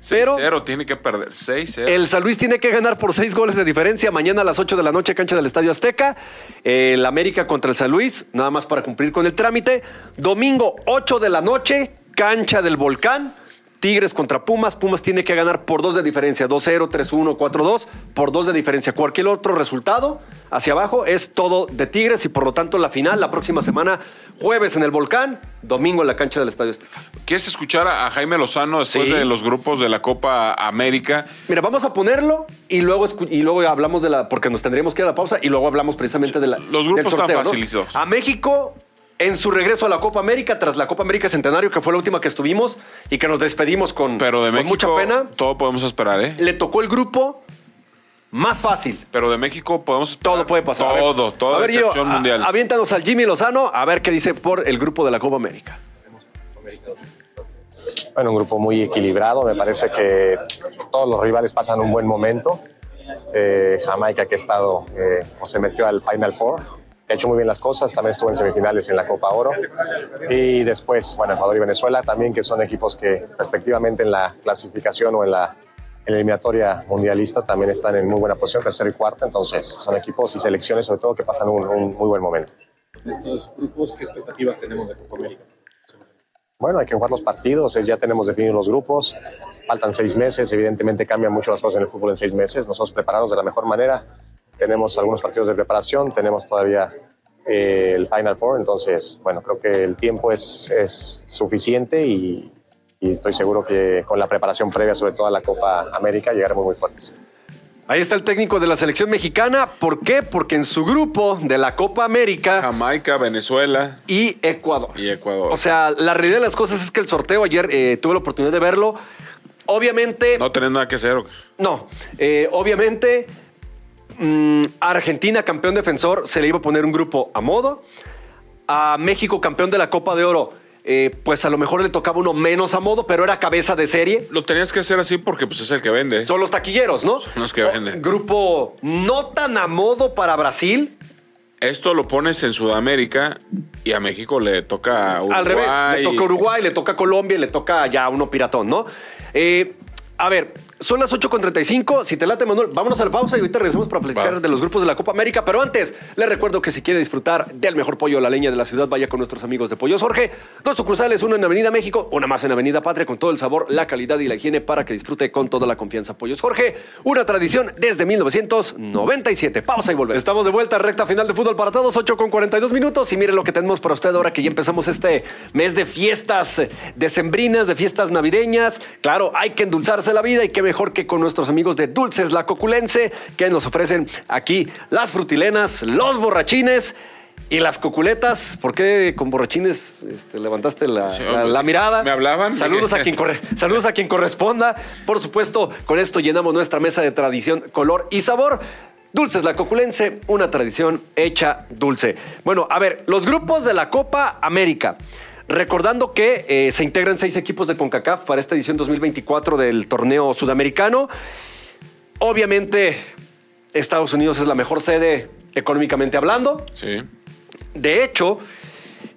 Pero 6-0 tiene que perder. 6-0. el San Luis tiene que ganar por seis goles de diferencia. Mañana a las 8 de la noche, cancha del Estadio Azteca. El América contra el San Luis, nada más para cumplir con el trámite. Domingo, 8 de la noche, cancha del Volcán. Tigres contra Pumas. Pumas tiene que ganar por dos de diferencia. 2-0, 3-1, 4-2. Por dos de diferencia. Cualquier otro resultado hacia abajo es todo de Tigres y por lo tanto la final la próxima semana, jueves en el Volcán, domingo en la cancha del Estadio Azteca. ¿Quieres escuchar a Jaime Lozano después Sí. de los grupos de la Copa América? Mira, vamos a ponerlo y luego, y luego hablamos de la. Porque nos tendríamos que ir a la pausa y luego hablamos precisamente de la. Los grupos del están facilitados. A México, en su regreso a la Copa América, tras la Copa América Centenario, que fue la última que estuvimos y que nos despedimos con, Pero de con México. mucha pena, Todo podemos esperar, ¿eh? le tocó el grupo más fácil. Pero de México podemos esperar. Todo puede pasar. A ver- Todo, toda a ver, Gio, excepción a- mundial. Aviéntanos al Jimmy Lozano a ver qué dice por el grupo de la Copa América. Bueno, un grupo muy equilibrado. Me parece que todos los rivales pasan un buen momento. Eh, Jamaica, que ha estado eh, o se metió al Final Four, que ha hecho muy bien las cosas. También estuvo en semifinales en la Copa Oro. Y después, bueno, Ecuador y Venezuela también, que son equipos que respectivamente en la clasificación o en la en la eliminatoria mundialista también están en muy buena posición, tercero y cuarto. Entonces, son equipos y selecciones, sobre todo, que pasan un, un muy buen momento. estos grupos, ¿qué expectativas tenemos de Copa América? Bueno, hay que jugar los partidos, eh, ya tenemos definidos los grupos, faltan seis meses, evidentemente cambian mucho las cosas en el fútbol en seis meses, nosotros preparados de la mejor manera, tenemos algunos partidos de preparación, tenemos todavía eh, el Final Four, entonces, bueno, creo que el tiempo es, es suficiente y, y estoy seguro que con la preparación previa, sobre todo a la Copa América, llegaremos muy fuertes. Ahí está el técnico de la selección mexicana. ¿Por qué? Porque en su grupo de la Copa América Jamaica, Venezuela y Ecuador. y Ecuador. O sea, la realidad de las cosas es que el sorteo ayer eh, tuve la oportunidad de verlo. Obviamente, no tenés nada que hacer. no. Eh, obviamente, mm, a Argentina, campeón defensor, se le iba a poner un grupo a modo. A México, campeón de la Copa de Oro, eh, pues a lo mejor le tocaba uno menos a modo, pero era cabeza de serie. Lo tenías que hacer así porque pues, es el que vende. Son los taquilleros, ¿no? Son los que O- venden. Grupo no tan a modo para Brasil. Esto lo pones en Sudamérica y a México le toca a Uruguay. Al revés, le toca Uruguay, le toca Colombia y le toca ya uno piratón, ¿no? Eh, a ver, son las 8.35. Si te late, Manuel, vámonos a la pausa y ahorita regresamos para platicar Va. de los grupos de la Copa América. Pero antes, les recuerdo que si quiere disfrutar del mejor pollo a la leña de la ciudad, vaya con nuestros amigos de Pollos Jorge. Dos sucursales, una en Avenida México, una más en Avenida Patria, con todo el sabor, la calidad y la higiene para que disfrute con toda la confianza. Pollos Jorge, una tradición desde 1997. Pausa y volver. Estamos de vuelta, recta final de fútbol para todos, 8 con 42 minutos. Y mire lo que tenemos para usted ahora que ya empezamos este mes de fiestas decembrinas, de fiestas navideñas. Claro, hay que endulzarse la vida y qué mejor que con nuestros amigos de Dulces La Coculense, que nos ofrecen aquí las frutilenas, los borrachines. Y las coculetas, ¿por qué con borrachines este, levantaste la, Sí, la- la mirada? ¿me hablaban? Saludos a quien corre- saludos a quien corresponda. Por supuesto, con esto llenamos nuestra mesa de tradición, color y sabor. Dulces La Coculense, una tradición hecha dulce. Bueno, a ver, los grupos de la Copa América. Recordando que eh, se integran seis equipos de CONCACAF para esta edición 2024 del torneo sudamericano. Obviamente, Estados Unidos es la mejor sede económicamente hablando. Sí. De hecho,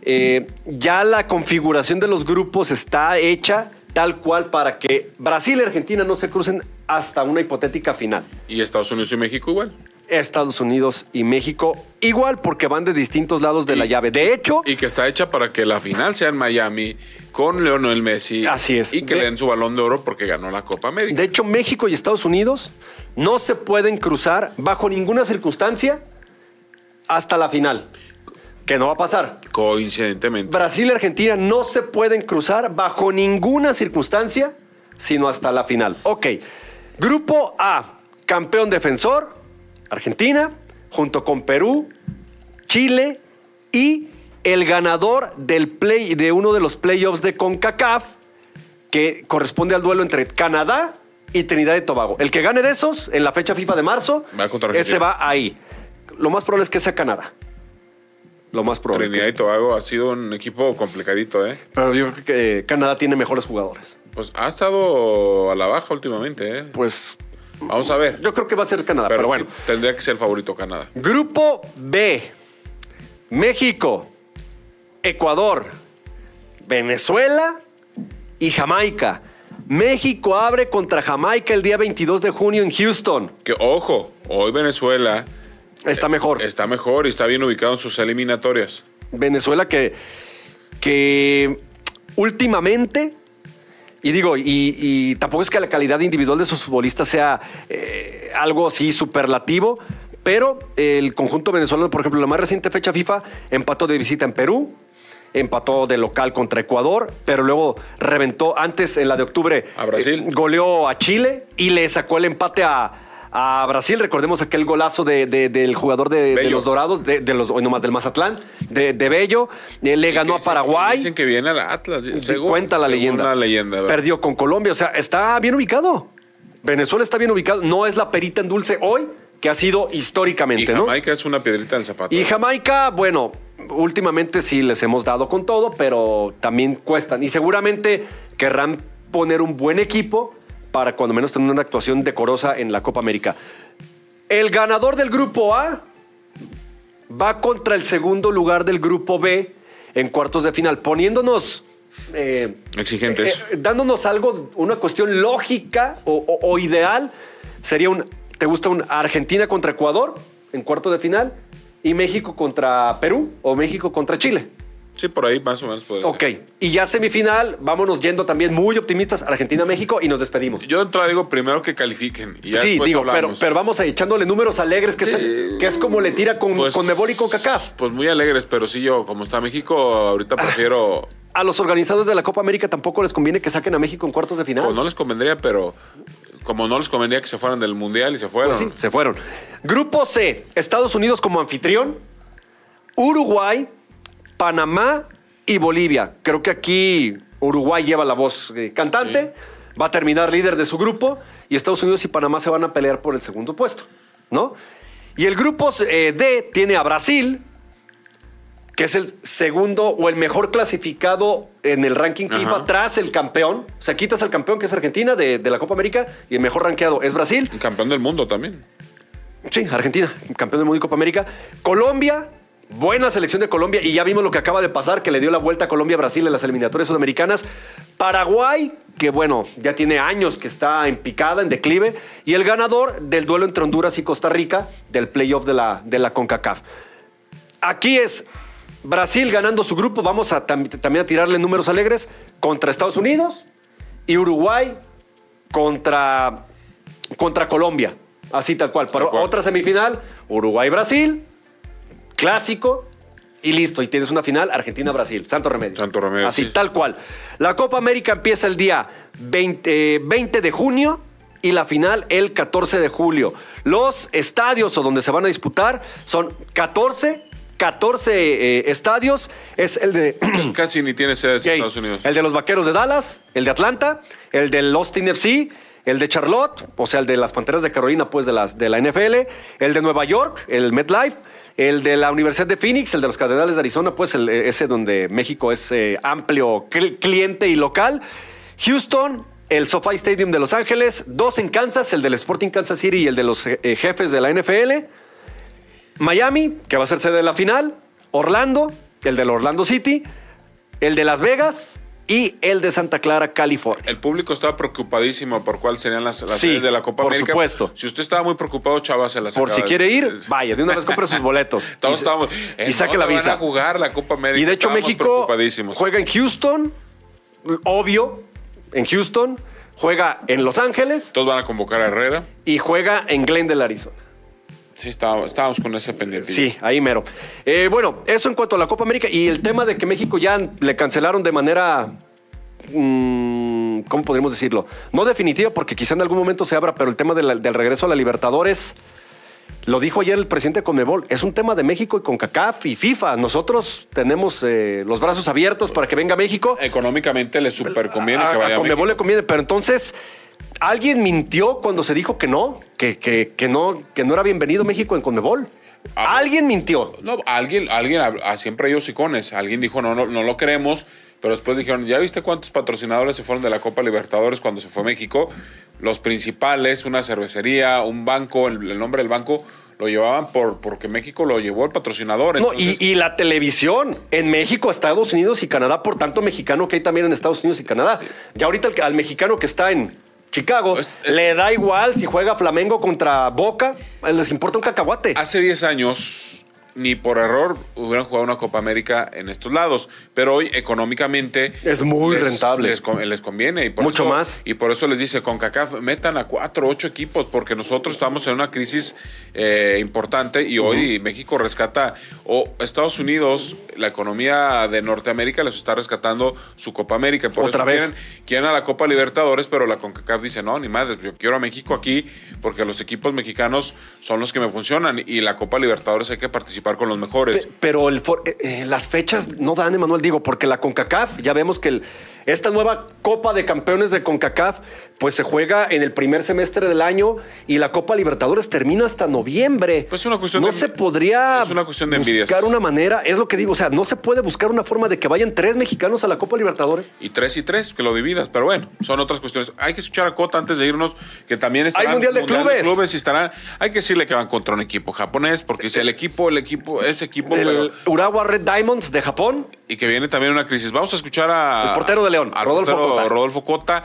eh, ya la configuración de los grupos está hecha tal cual para que Brasil y Argentina no se crucen hasta una hipotética final. Y Estados Unidos y México igual. Estados Unidos y México igual porque van de distintos lados de la llave. De hecho, Y que está hecha para que la final sea en Miami con Leonel Messi. Así es. Y que De- le den su balón de oro porque ganó la Copa América. de hecho México y Estados Unidos no se pueden cruzar bajo ninguna circunstancia hasta la final, que no va a pasar. Coincidentemente. Brasil y Argentina no se pueden cruzar bajo ninguna circunstancia, sino hasta la final. Ok, grupo A, campeón defensor, Argentina, junto con Perú, Chile y el ganador del play, de uno de los playoffs de CONCACAF, que corresponde al duelo entre Canadá y Trinidad y Tobago. El que gane de esos en la fecha FIFA de marzo, Va ese va ahí. Lo más probable es que sea Canadá. Lo más probable. es que Trinidad y. Tobago ha sido un equipo complicadito, ¿eh? Pero yo creo que Canadá tiene mejores jugadores. Pues ha estado a la baja últimamente, ¿eh? Pues Vamos a ver. yo creo que va a ser Canadá, pero, pero bueno. sí, tendría que ser el favorito Canadá. Grupo B. México, Ecuador, Venezuela y Jamaica. México abre contra Jamaica el día 22 de junio en Houston. Que ojo, hoy Venezuela Está mejor. está mejor y está bien ubicado en sus eliminatorias. Venezuela que, que últimamente, y digo, y, y tampoco es que la calidad individual de sus futbolistas sea eh, algo así superlativo, pero el conjunto venezolano, por ejemplo, la más reciente fecha FIFA, empató de visita en Perú, empató de local contra Ecuador, pero luego reventó antes en la de octubre. A Brasil. eh, goleó a Chile y le sacó el empate a, a Brasil. Recordemos aquel golazo de- de- del jugador de, los Dorados, de, los, hoy nomás del Mazatlán, de, Bello. Eh, le ganó a Paraguay. Dicen que viene al Atlas. Sí, según- cuenta la leyenda. La leyenda. Perdió con Colombia. O sea, está bien ubicado. Venezuela está bien ubicado. No es la perita en dulce hoy que ha sido Y históricamente, ¿no? Jamaica es una piedrita en el zapato. Y Jamaica, bueno, últimamente sí les hemos dado con todo, pero también cuestan. Y seguramente querrán poner un buen equipo para cuando menos tener una actuación decorosa en la Copa América. El ganador del grupo A va contra el segundo lugar del grupo B en cuartos de final, poniéndonos... eh, Exigentes. eh, dándonos algo, una cuestión lógica o, o- o ideal, sería un, ¿te gusta un Argentina contra Ecuador en cuarto de final? Y México contra Perú o México contra Chile. Sí, por ahí más o menos podría Ok, ser. y ya semifinal, vámonos yendo también muy optimistas, Argentina-México y nos despedimos. Yo de entrada digo primero que califiquen. Y ya sí, digo, pero, hablamos. pero vamos a echándole números alegres, que, Sí. es, que es como le tira con, Pues- con Mebol y con CACAF. Pues muy alegres, pero sí yo, como está México, ahorita prefiero... A los organizadores de la Copa América tampoco les conviene que saquen a México en cuartos de final. Pues no les convendría, pero como no les convendría que se fueran del Mundial y se fueron. Pues sí, se fueron. Grupo C, Estados Unidos como anfitrión, Uruguay, Panamá y Bolivia. Creo que aquí Uruguay lleva la voz eh, cantante, va a terminar líder de su grupo y Estados Unidos y Panamá se van a pelear por el segundo puesto, ¿no? Y el grupo eh, D tiene a Brasil, que es el segundo o el mejor clasificado en el ranking FIFA Ajá. tras el campeón. O sea, quitas al campeón que es Argentina de, de la Copa América y el mejor rankeado es Brasil. Campeón del mundo también. Sí, Argentina, campeón del mundo y Copa América. Colombia, buena selección de Colombia. Y ya vimos lo que acaba de pasar, que le dio la vuelta a Colombia a Brasil en las eliminatorias sudamericanas. Paraguay, que bueno, ya tiene años que está en picada, en declive. Y el ganador del duelo entre Honduras y Costa Rica del playoff de la, de la CONCACAF. Aquí es Brasil ganando su grupo. Vamos a tam- también a tirarle números alegres contra Estados Unidos y Uruguay contra, contra Colombia. Así tal cual. Para Tal cual. otra semifinal, Uruguay-Brasil, clásico y listo. Y tienes una final Argentina-Brasil. Santo Remedio. Santo Remedio, Así sí. tal cual. La Copa América empieza el día 20, eh, 20 de junio y la final el 14 de julio. Los estadios o donde se van a disputar son 14, 14 eh, estadios. Es el de Casi ni tiene sedes en Ok, Estados Unidos. El de los Vaqueros de Dallas, el de Atlanta, el del Austin FC, el de Charlotte, o sea, el de las Panteras de Carolina, pues de, las, de la NFL, el de Nueva York, el MetLife, el de la Universidad de Phoenix, el de los Cardenales de Arizona, pues el, ese donde México es eh, amplio cl- cliente y local. Houston, el SoFi Stadium de Los Ángeles, dos en Kansas, el del Sporting Kansas City y el de los eh, jefes de la NFL. Miami, que va a ser sede de la final. Orlando, el del Orlando City. El de Las Vegas, y el de Santa Clara, California. El público estaba preocupadísimo por cuáles serían las, las Sí, sedes de la Copa por América. supuesto. Si usted estaba muy preocupado, Chava, se las Por si quiere ir, vaya, de una vez compre sus boletos. Todos Y- estábamos. y saque la ¿en dónde visa. Van a jugar la Copa América. Y de hecho Estábamos México juega en Houston, obvio, en Houston, juega en Los Ángeles Todos van a convocar a Herrera. y juega en Glendale, Arizona. Sí, estábamos, estábamos con ese pendiente. Sí, ahí mero. Eh, bueno, eso en cuanto a la Copa América y el tema de que México ya le cancelaron de manera, mm, ¿cómo podríamos decirlo? No definitiva porque quizá en algún momento se abra, pero el tema de la- del regreso a la Libertadores, lo dijo ayer el presidente Conmebol, es un tema de México y con CACAF y FIFA. Nosotros tenemos eh, los brazos abiertos para que venga México. Económicamente le super conviene a, que a vaya a Conmebol le México. conviene, pero entonces alguien mintió cuando se dijo que no, que, que, que no, que no era bienvenido México en Conmebol. Ah. alguien mintió. No, alguien, alguien, ah, siempre hay hocicones. Alguien dijo, no, no, no lo queremos. Pero después dijeron, ¿ya viste cuántos patrocinadores se fueron de la Copa Libertadores cuando se fue a México? Los principales, una cervecería, un banco, el, el nombre del banco, lo llevaban por porque México lo llevó el patrocinador. No, Entonces, y, y la televisión en México, Estados Unidos y Canadá, por tanto mexicano que hay también en Estados Unidos y Canadá. Ya ahorita al mexicano que está en Chicago Es- es- le da igual si juega Flamengo contra Boca, les importa un cacahuate. Hace 10 años, ni por error hubieran jugado una Copa América en estos lados. Pero hoy, económicamente. Es muy les- rentable. Les, con- les conviene. Y por Mucho eso- más. Y por eso les dice: con CACAF, metan a cuatro, ocho equipos, porque nosotros estamos en una crisis eh, importante y hoy México rescata. O Estados Unidos, la economía de Norteamérica les está rescatando su Copa América. Por Otra eso vez. quieren, quieren a la Copa Libertadores, pero la CONCACAF dice, no, ni madre, yo quiero a México aquí porque los equipos mexicanos son los que me funcionan y la Copa Libertadores hay que participar con los mejores. Pe- Pero el for- eh, eh, las fechas no dan, Emanuel, digo, porque la CONCACAF, ya vemos que el- esta nueva Copa de Campeones de CONCACAF, pues se juega en el primer semestre del año y la Copa Libertadores termina hasta noviembre. Pues es una cuestión no de- se podría es una cuestión de envidias. buscar una manera, es lo que digo, o sea, no se puede buscar una forma de que vayan tres mexicanos a la Copa Libertadores. Y tres y tres, que lo dividas, pero bueno, son otras cuestiones. Hay que escuchar a Cota antes de irnos, que también estarán Mundial de Clubes. y estarán. Hay que decirle que van contra un equipo japonés, porque si el equipo, el equipo, ese equipo, El pero- Urawa Red Diamonds de Japón. y que viene también una crisis. Vamos a escuchar a. El portero de León, a Rodolfo Cota. Rodolfo Cota,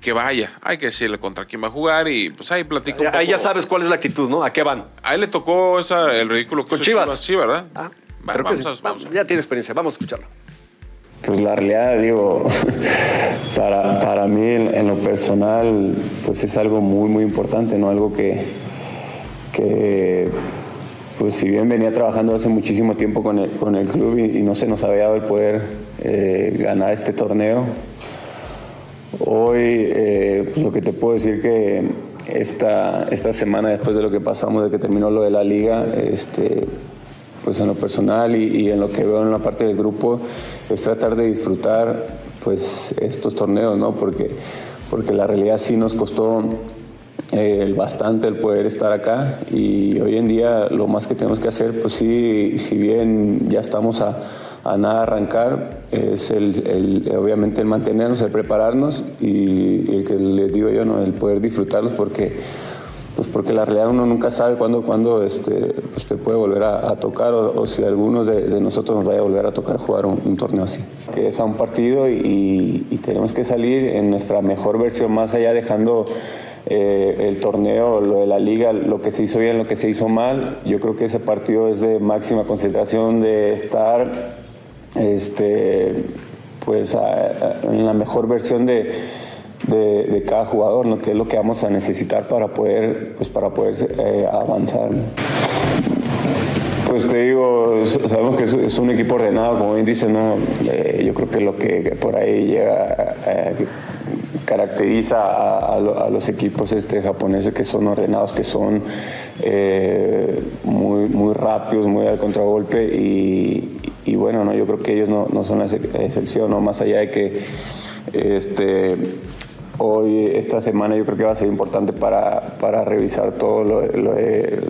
que vaya. Hay que decirle contra quién va a jugar y pues ahí platica un Ahí ya sabes cuál es la actitud, ¿no? ¿A qué van? A él le tocó esa, el ridículo que Con hizo Chivas. Sí, ¿verdad? Ah, Va, creo que vamos sí. a- vamos Vamos, a- ya tiene experiencia, vamos a escucharlo. Pues la realidad, digo, para, para mí en, en lo personal, pues es algo muy, muy importante, ¿no? Algo que, que pues si bien venía trabajando hace muchísimo tiempo con el, con el club y, y no se nos había dado el poder eh, ganar este torneo, hoy eh, pues lo que te puedo decir que esta, esta semana después de lo que pasamos, de que terminó lo de la liga, este, pues en lo personal y, y en lo que veo en la parte del grupo es tratar de disfrutar pues estos torneos, ¿no? Porque, porque la realidad sí nos costó eh, bastante el poder estar acá y hoy en día lo más que tenemos que hacer, pues sí, si bien ya estamos a, a nada arrancar, es el, el- obviamente el mantenernos, el prepararnos y, el que les digo yo, ¿no? el poder disfrutarlos porque pues porque la realidad uno nunca sabe cuándo, cuándo este, pues te puede volver a, a tocar o, o si algunos de, de nosotros nos vaya a volver a tocar jugar un, un torneo así. Que es a un partido y, y tenemos que salir en nuestra mejor versión, más allá dejando eh, el torneo, lo de la liga, lo que se hizo bien, lo que se hizo mal. Yo creo que ese partido es de máxima concentración, de estar este, pues, la mejor versión de de, cada jugador, ¿no? que es lo que vamos a necesitar para poder, pues para poder eh, avanzar. Pues te digo, sabemos que es, un equipo ordenado, como bien dice, ¿no? Eh, yo creo que lo que por ahí llega, eh, caracteriza a, a lo- a los equipos este, japoneses que son ordenados, que son muy, muy rápidos, muy al contragolpe y, y bueno, ¿no? yo creo que ellos no, no son la ex- excepción, ¿no? más allá de que este, hoy, esta semana, yo creo que va a ser importante para, para revisar todo lo, de,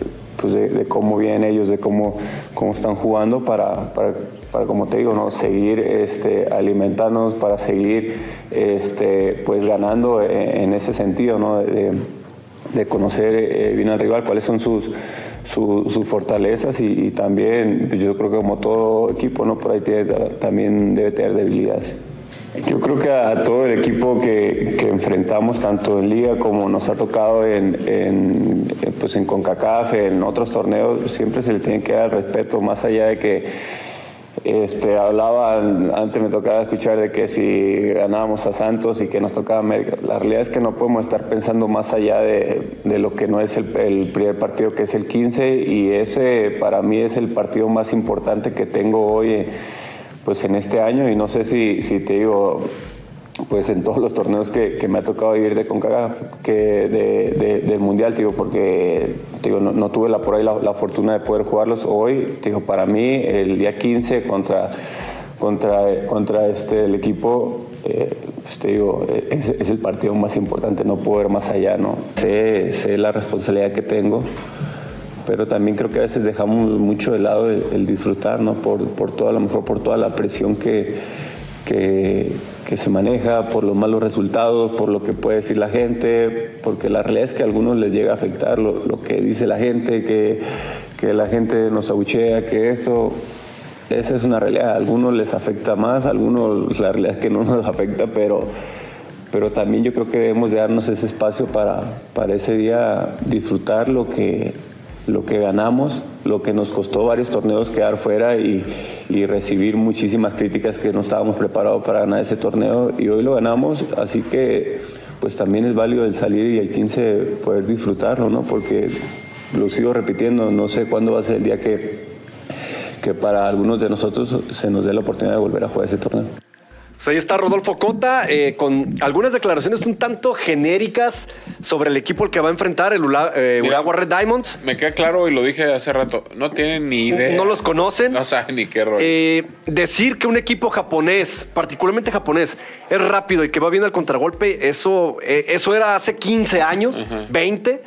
pues de, cómo vienen ellos, de cómo, cómo están jugando, para, para, para, como te digo, ¿no? seguir este, alimentándonos, para seguir este, pues, ganando en, en ese sentido, ¿no? de, de conocer eh, bien al rival, cuáles son sus, su- sus fortalezas y, también, pues, yo creo que como todo equipo, ¿no? por ahí tiene- también debe tener debilidades. Yo creo que a todo el equipo que, enfrentamos, tanto en Liga como nos ha tocado en, en, pues en CONCACAF, en otros torneos, siempre se le tiene que dar respeto, más allá de que este, hablaba, antes me tocaba escuchar de que si ganábamos a Santos y que nos tocaba América. La realidad es que no podemos estar pensando más allá de, de lo que no es el, el, primer partido, que es el 15, y ese para mí es el partido más importante que tengo hoy pues, en este año. Y no sé si, si te digo, pues en todos los torneos que, que, me ha tocado ir de CONCACAF, que de, de, del Mundial, digo, porque digo, no, tuve la, por ahí la, fortuna de poder jugarlos hoy. Digo, para mí, el día 15 contra, contra, contra este, el equipo, eh, pues es, el partido más importante, no puedo ver más allá, ¿no? Sé, sé la responsabilidad que tengo. Pero también creo que a veces dejamos mucho de lado el, el disfrutar, ¿no? Por, por toda, a lo mejor por toda la presión que, que, que se maneja, por los malos resultados, por lo que puede decir la gente, porque la realidad es que a algunos les llega a afectar lo, que dice la gente, que, que, la gente nos abuchea, que esto, esa es una realidad. A algunos les afecta más, a algunos la realidad es que no nos afecta, pero, pero también yo creo que debemos de darnos ese espacio para, para ese día disfrutar lo que, lo que ganamos, lo que nos costó varios torneos quedar fuera y, recibir muchísimas críticas que no estábamos preparados para ganar ese torneo y hoy lo ganamos, así que pues también es válido el salir y el 15 poder disfrutarlo, ¿no? Porque lo sigo repitiendo, no sé cuándo va a ser el día que, que para algunos de nosotros se nos dé la oportunidad de volver a jugar ese torneo. Pues ahí está Rodolfo Cota eh, con algunas declaraciones un tanto genéricas sobre el equipo al que va a enfrentar el Ula, eh, Mira, Urawa Red Diamonds. Me queda claro y lo dije hace rato, no tienen ni idea. No los conocen. No saben ni qué rollo. Eh, decir que un equipo japonés, particularmente japonés, es rápido y que va bien al contragolpe, eso, eh, eso era hace 15 años, uh -huh. 20.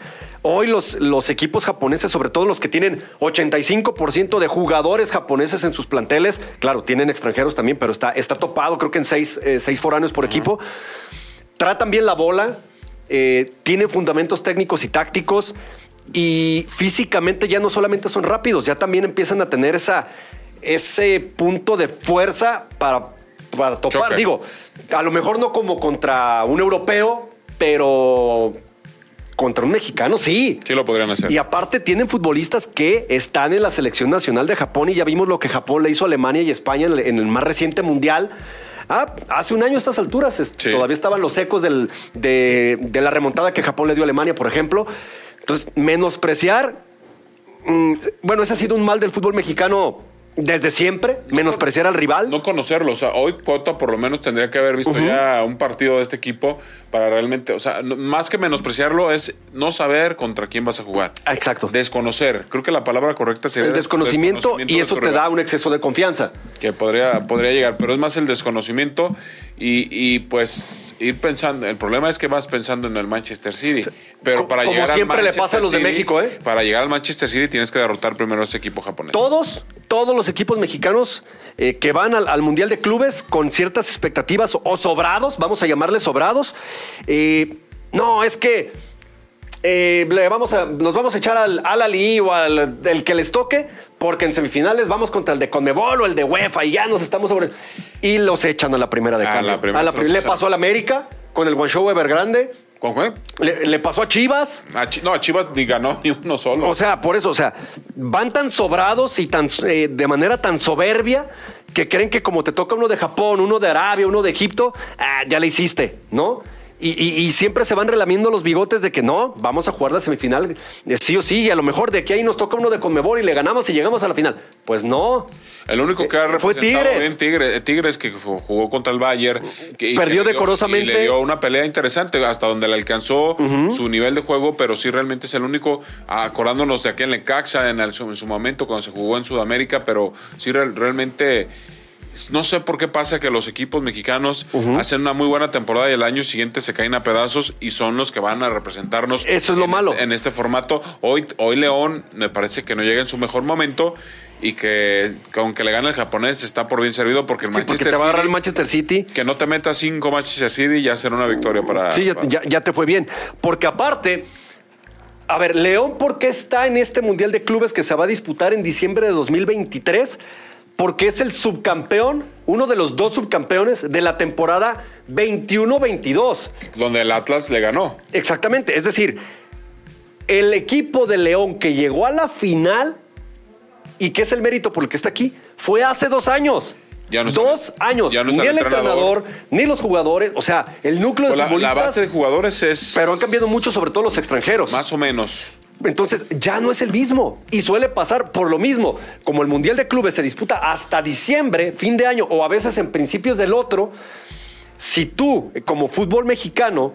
Hoy los, los, equipos japoneses, sobre todo los que tienen 85% de jugadores japoneses en sus planteles, claro, tienen extranjeros también, pero está, está topado, creo que en seis, eh, seis foráneos por uh -huh. equipo, tratan bien la bola, eh, tienen fundamentos técnicos y tácticos y físicamente ya no solamente son rápidos, ya también empiezan a tener esa, ese punto de fuerza para, para topar. Choque. Digo, a lo mejor no como contra un europeo, pero contra un mexicano, sí. Sí lo podrían hacer. Y aparte tienen futbolistas que están en la selección nacional de Japón y ya vimos lo que Japón le hizo a Alemania y España en el, más reciente mundial. Ah, hace un año a estas alturas sí. todavía estaban los ecos del, de, de, la remontada que Japón le dio a Alemania, por ejemplo. Entonces, menospreciar, mmm, bueno, ese ha sido un mal del fútbol mexicano desde siempre, menospreciar al rival. No conocerlo. O sea, hoy Cota por lo menos tendría que haber visto uh -huh. ya un partido de este equipo para realmente, o sea, más que menospreciarlo es no saber contra quién vas a jugar. Exacto. Desconocer. Creo que la palabra correcta sería el desconocimiento, desconocimiento y eso te da un exceso de confianza. Que podría, podría llegar, pero es más el desconocimiento y, y, pues ir pensando. El problema es que vas pensando en el Manchester City. Pero para Como llegar siempre al le pasa a los City, de México, ¿eh? Para llegar al Manchester City tienes que derrotar primero a ese equipo japonés. Todos, todos los equipos mexicanos eh, que van al, al, Mundial de Clubes con ciertas expectativas o sobrados, vamos a llamarles sobrados. Eh, no, es que eh, le vamos a, nos vamos a echar al, al Ali o al el que les toque, porque en semifinales vamos contra el de Conmebol o el de UEFA y ya nos estamos sobre. Y los echan a la primera de cambio. La primera a la, le pasó al América con el Guangzhou Evergrande. ¿Con qué? Le, le, pasó a Chivas. A Ch no, a Chivas ni ganó ni uno solo. O sea, por eso, o sea, van tan sobrados y tan eh, de manera tan soberbia que creen que como te toca uno de Japón, uno de Arabia, uno de Egipto, ah, ya le hiciste, ¿no? Y, y, y, siempre se van relamiendo los bigotes de que no, vamos a jugar la semifinal sí o sí, y a lo mejor de aquí ahí nos toca uno de Conmebol y le ganamos y llegamos a la final. Pues no. El único que ha representado fue Tigres. bien Tigres, Tigres que jugó contra el Bayern. Que, Perdió decorosamente. Y le dio una pelea interesante hasta donde le alcanzó uh -huh. su nivel de juego, pero sí realmente es el único, acordándonos de aquí en Lecaxa en, el, en su momento cuando se jugó en Sudamérica, pero sí realmente no sé por qué pasa que los equipos mexicanos uh -huh. hacen una muy buena temporada y el año siguiente se caen a pedazos y son los que van a representarnos. Eso es lo en malo. Este, en este formato. Hoy, hoy León me parece que no llega en su mejor momento y que aunque le gane el japonés está por bien servido porque el sí, Manchester porque te va a agarrar City, el Manchester City. Que no te metas cinco Manchester City y ya será una victoria para. Sí, para... Ya, ya te fue bien. Porque aparte. A ver, León, ¿por qué está en este Mundial de Clubes que se va a disputar en diciembre de 2023? Porque es el subcampeón, uno de los dos subcampeones de la temporada 21-22. Donde el Atlas le ganó. Exactamente, es decir, el equipo de León que llegó a la final y que es el mérito por el que está aquí, fue hace dos años. Ya no dos años. ya no ni el entrenador, entrenador. ni los jugadores. O sea, el núcleo de la, la base de jugadores es. pero han cambiado mucho, sobre todo los extranjeros. Más o menos. Entonces ya no es el mismo. Y suele pasar por lo mismo. Como el Mundial de Clubes se disputa hasta diciembre, fin de año, o a veces en principios del otro, si tú, como fútbol mexicano,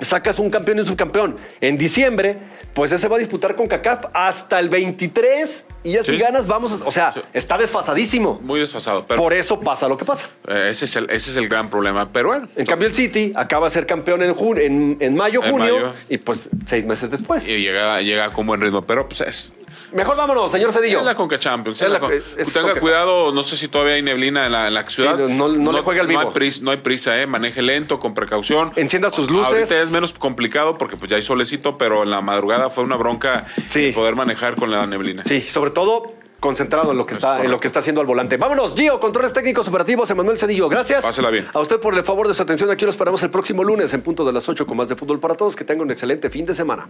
sacas un campeón y un subcampeón en diciembre, pues ese va a disputar con CACAF hasta el 23 y ya si Sí. ganas vamos, o sea, Sí. está desfasadísimo. Muy desfasado. Pero Por eso pasa lo que pasa. eh, ese, es el, ese es el gran problema. Pero bueno. En cambio el City acaba de ser campeón en, jun- en, en mayo, En junio mayo. y pues seis meses después. Y llega, llega con buen ritmo. Pero pues es. Mejor vámonos, señor Cedillo. Es la Conca Champions. Es es la la- Con- es Tenga Conca- cuidado, no sé si todavía hay neblina en la, en la ciudad. Sí, no- no le juegue al vivo. No hay prisa, no hay prisa, ¿eh? maneje lento, con precaución. Encienda sus luces. Ahorita es menos complicado porque pues ya hay solecito, pero en la madrugada fue una bronca Sí. poder manejar con la neblina. Sí, sobre todo concentrado en lo que Es está en lo que está haciendo al volante. Vámonos, Gio, controles técnicos operativos, Emanuel Cedillo. Gracias. Pásela bien. A usted por el favor de su atención. Aquí lo esperamos el próximo lunes en punto de las 8 con más de fútbol para todos. Que tenga un excelente fin de semana.